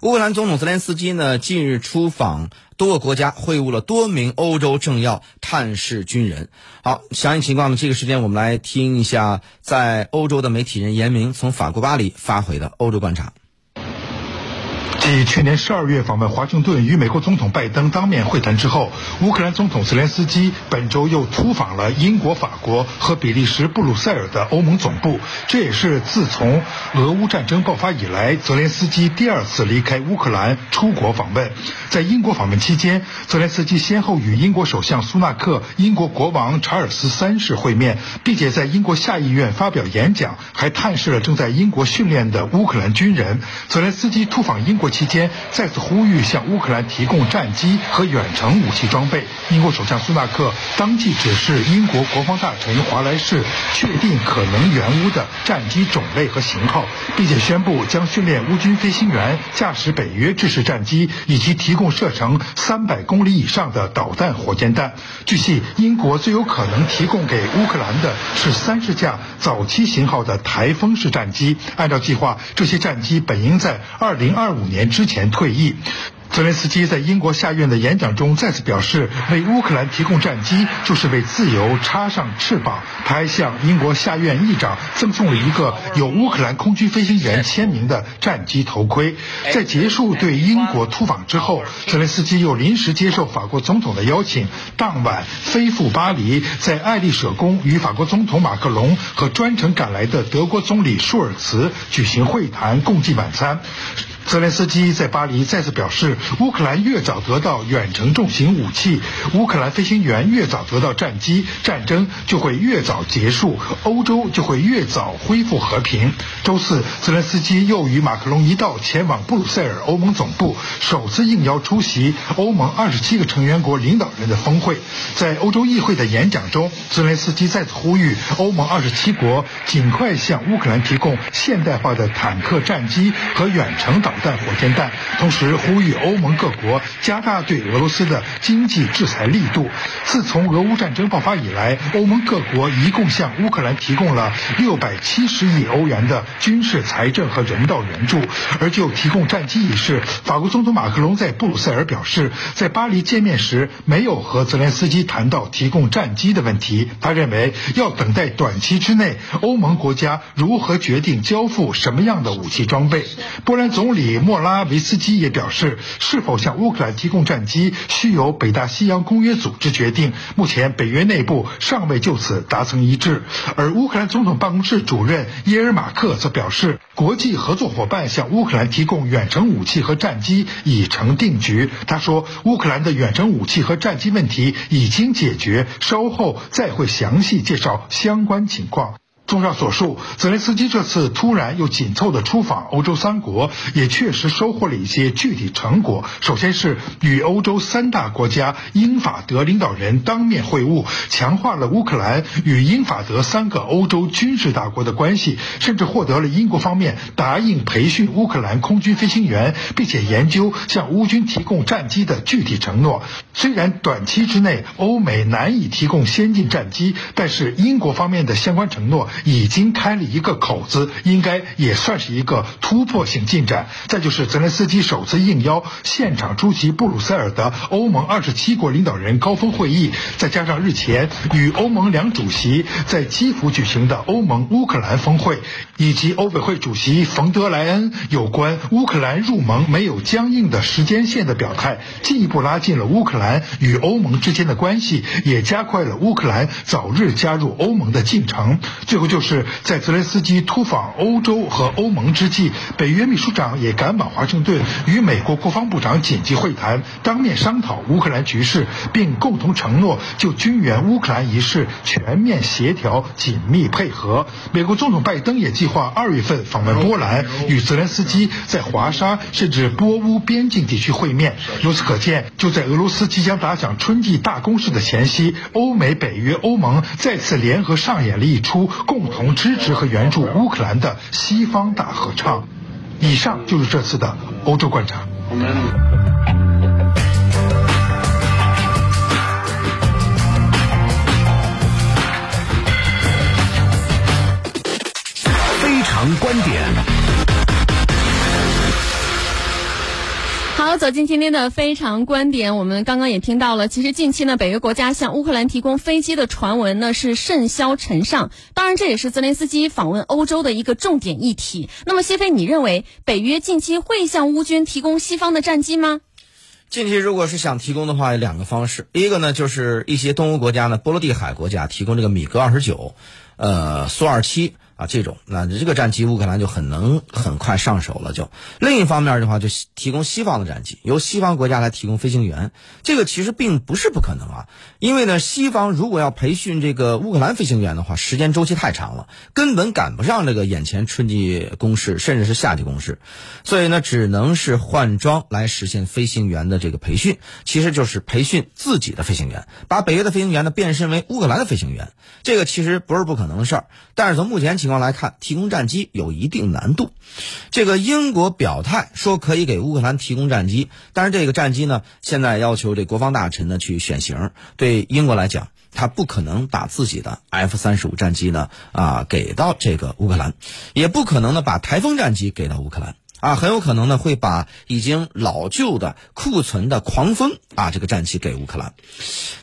乌克兰总统泽连斯基呢，近日出访多个国家，会晤了多名欧洲政要、探视军人。好，详细情况呢，这个时间我们来听一下，在欧洲的媒体人严明从法国巴黎发回的欧洲观察。继去年十二月访问华盛顿与美国总统拜登当面会谈之后，乌克兰总统泽连斯基本周又突访了英国、法国和比利时布鲁塞尔的欧盟总部。这也是自从俄乌战争爆发以来，泽连斯基第二次离开乌克兰出国访问。在英国访问期间，泽连斯基先后与英国首相苏纳克、英国国王查尔斯三世会面，并且在英国下议院发表演讲，还探视了正在英国训练的乌克兰军人。泽连斯基突访英国期间，再次呼吁向乌克兰提供战机和远程武器装备。英国首相苏纳克当即指示英国国防大臣华莱士确定可能援乌的战机种类和型号，并且宣布将训练乌军飞行员驾驶北约制式战机，以及提供射程三百公里以上的导弹火箭弹。据悉，英国最有可能提供给乌克兰的是三十架早期型号的台风式战机。按照计划，这些战机本应在二零二五年之前退役。泽连斯基在英国下院的演讲中再次表示，为乌克兰提供战机就是为自由插上翅膀。他还向英国下院议长赠送了一个有乌克兰空军飞行员签名的战机头盔。在结束对英国突访之后，泽连斯基又临时接受法国总统的邀请，当晚飞赴巴黎，在爱丽舍宫与法国总统马克龙和专程赶来的德国总理舒尔茨举行会谈，共进晚餐。泽连斯基在巴黎再次表示，乌克兰越早得到远程重型武器，乌克兰飞行员越早得到战机，战争就会越早结束，欧洲就会越早恢复和平。周四，泽连斯基又与马克龙一道前往布鲁塞尔欧盟总部，首次应邀出席欧盟二十七个成员国领导人的峰会。在欧洲议会的演讲中，泽连斯基再次呼吁欧盟二十七国尽快向乌克兰提供现代化的坦克战机和远程导。弹火箭弹，同时呼吁欧盟各国加大对俄罗斯的经济制裁力度。自从俄乌战争爆发以来，欧盟各国一共向乌克兰提供了六百七十亿欧元的军事、财政和人道援助。而就提供战机一事，法国总统马克龙在布鲁塞尔表示，在巴黎见面时没有和泽连斯基谈到提供战机的问题。他认为要等待短期之内欧盟国家如何决定交付什么样的武器装备。波兰总理。莫拉维斯基也表示，是否向乌克兰提供战机，需由北大西洋公约组织决定。目前，北约内部尚未就此达成一致。而乌克兰总统办公室主任耶尔马克则表示，国际合作伙伴向乌克兰提供远程武器和战机已成定局。他说，乌克兰的远程武器和战机问题已经解决，稍后再会详细介绍相关情况。综上所述，泽连斯基这次突然又紧凑的出访欧洲三国，也确实收获了一些具体成果。首先是与欧洲三大国家英法德领导人当面会晤，强化了乌克兰与英法德三个欧洲军事大国的关系，甚至获得了英国方面答应培训乌克兰空军飞行员，并且研究向乌军提供战机的具体承诺。虽然短期之内欧美难以提供先进战机，但是英国方面的相关承诺。已经开了一个口子，应该也算是一个突破性进展。再就是泽连斯基首次应邀现场出席布鲁塞尔的欧盟二十七国领导人高峰会议，再加上日前与欧盟两主席在基辅举行的欧盟乌克兰峰会，以及欧委会主席冯德莱恩有关乌克兰入盟没有僵硬的时间线的表态，进一步拉近了乌克兰与欧盟之间的关系，也加快了乌克兰早日加入欧盟的进程。最后。就是在泽连斯基突访欧洲和欧盟之际，北约秘书长也赶往华盛顿，与美国国防部长紧急会谈，当面商讨乌克兰局势，并共同承诺就军援乌克兰一事全面协调紧密配合。美国总统拜登也计划二月份访问波兰，与泽连斯基在华沙甚至波乌边境地区会面。由此可见，就在俄罗斯即将打响春季大攻势的前夕，欧美、北约、欧盟再次联合上演了一出共。共同支持和援助乌克兰的西方大合唱。以上就是这次的欧洲观察。走进今天的非常观点，我们刚刚也听到了，其实近期呢，北约国家向乌克兰提供飞机的传闻呢是甚嚣尘上，当然这也是泽连斯基访问欧洲的一个重点议题。那么谢飞，你认为北约近期会向乌军提供西方的战机吗？近期如果是想提供的话，有两个方式，第一个呢就是一些东欧国家呢，波罗的海国家提供这个米格二十九，呃，苏二七。啊，这种那这个战机乌克兰就很能很快上手了。就另一方面的话，就提供西方的战机，由西方国家来提供飞行员，这个其实并不是不可能啊。因为呢，西方如果要培训这个乌克兰飞行员的话，时间周期太长了，根本赶不上这个眼前春季攻势，甚至是夏季攻势，所以呢，只能是换装来实现飞行员的这个培训，其实就是培训自己的飞行员，把北约的飞行员呢变身为乌克兰的飞行员，这个其实不是不可能的事儿。但是从目前情情况来看，提供战机有一定难度。这个英国表态说可以给乌克兰提供战机，但是这个战机呢，现在要求这国防大臣呢去选型。对英国来讲，他不可能把自己的 F 三十五战机呢啊给到这个乌克兰，也不可能呢把台风战机给到乌克兰。啊，很有可能呢会把已经老旧的库存的狂风啊这个战机给乌克兰，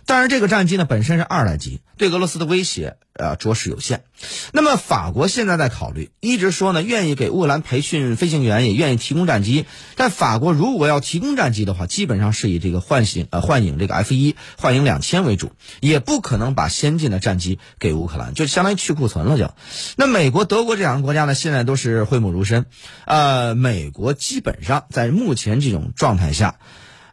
但是这个战机呢本身是二代机，对俄罗斯的威胁呃着实有限。那么法国现在在考虑，一直说呢愿意给乌克兰培训飞行员，也愿意提供战机。但法国如果要提供战机的话，基本上是以这个幻影呃幻影这个 F 一幻影两千为主，也不可能把先进的战机给乌克兰，就相当于去库存了就。那美国、德国这两个国家呢，现在都是讳莫如深，呃。美国基本上在目前这种状态下，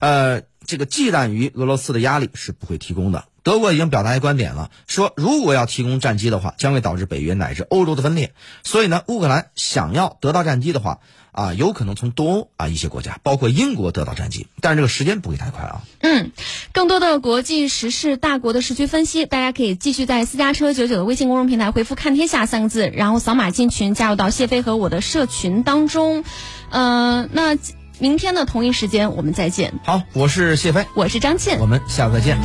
呃，这个忌惮于俄罗斯的压力是不会提供的。德国已经表达一观点了，说如果要提供战机的话，将会导致北约乃至欧洲的分裂。所以呢，乌克兰想要得到战机的话，啊，有可能从东欧啊一些国家，包括英国得到战机，但是这个时间不会太快啊。嗯，更多的国际时事、大国的时区分析，大家可以继续在私家车九九的微信公众平台回复“看天下”三个字，然后扫码进群，加入到谢飞和我的社群当中。呃，那明天的同一时间我们再见。好，我是谢飞，我是张倩，我们下次再见。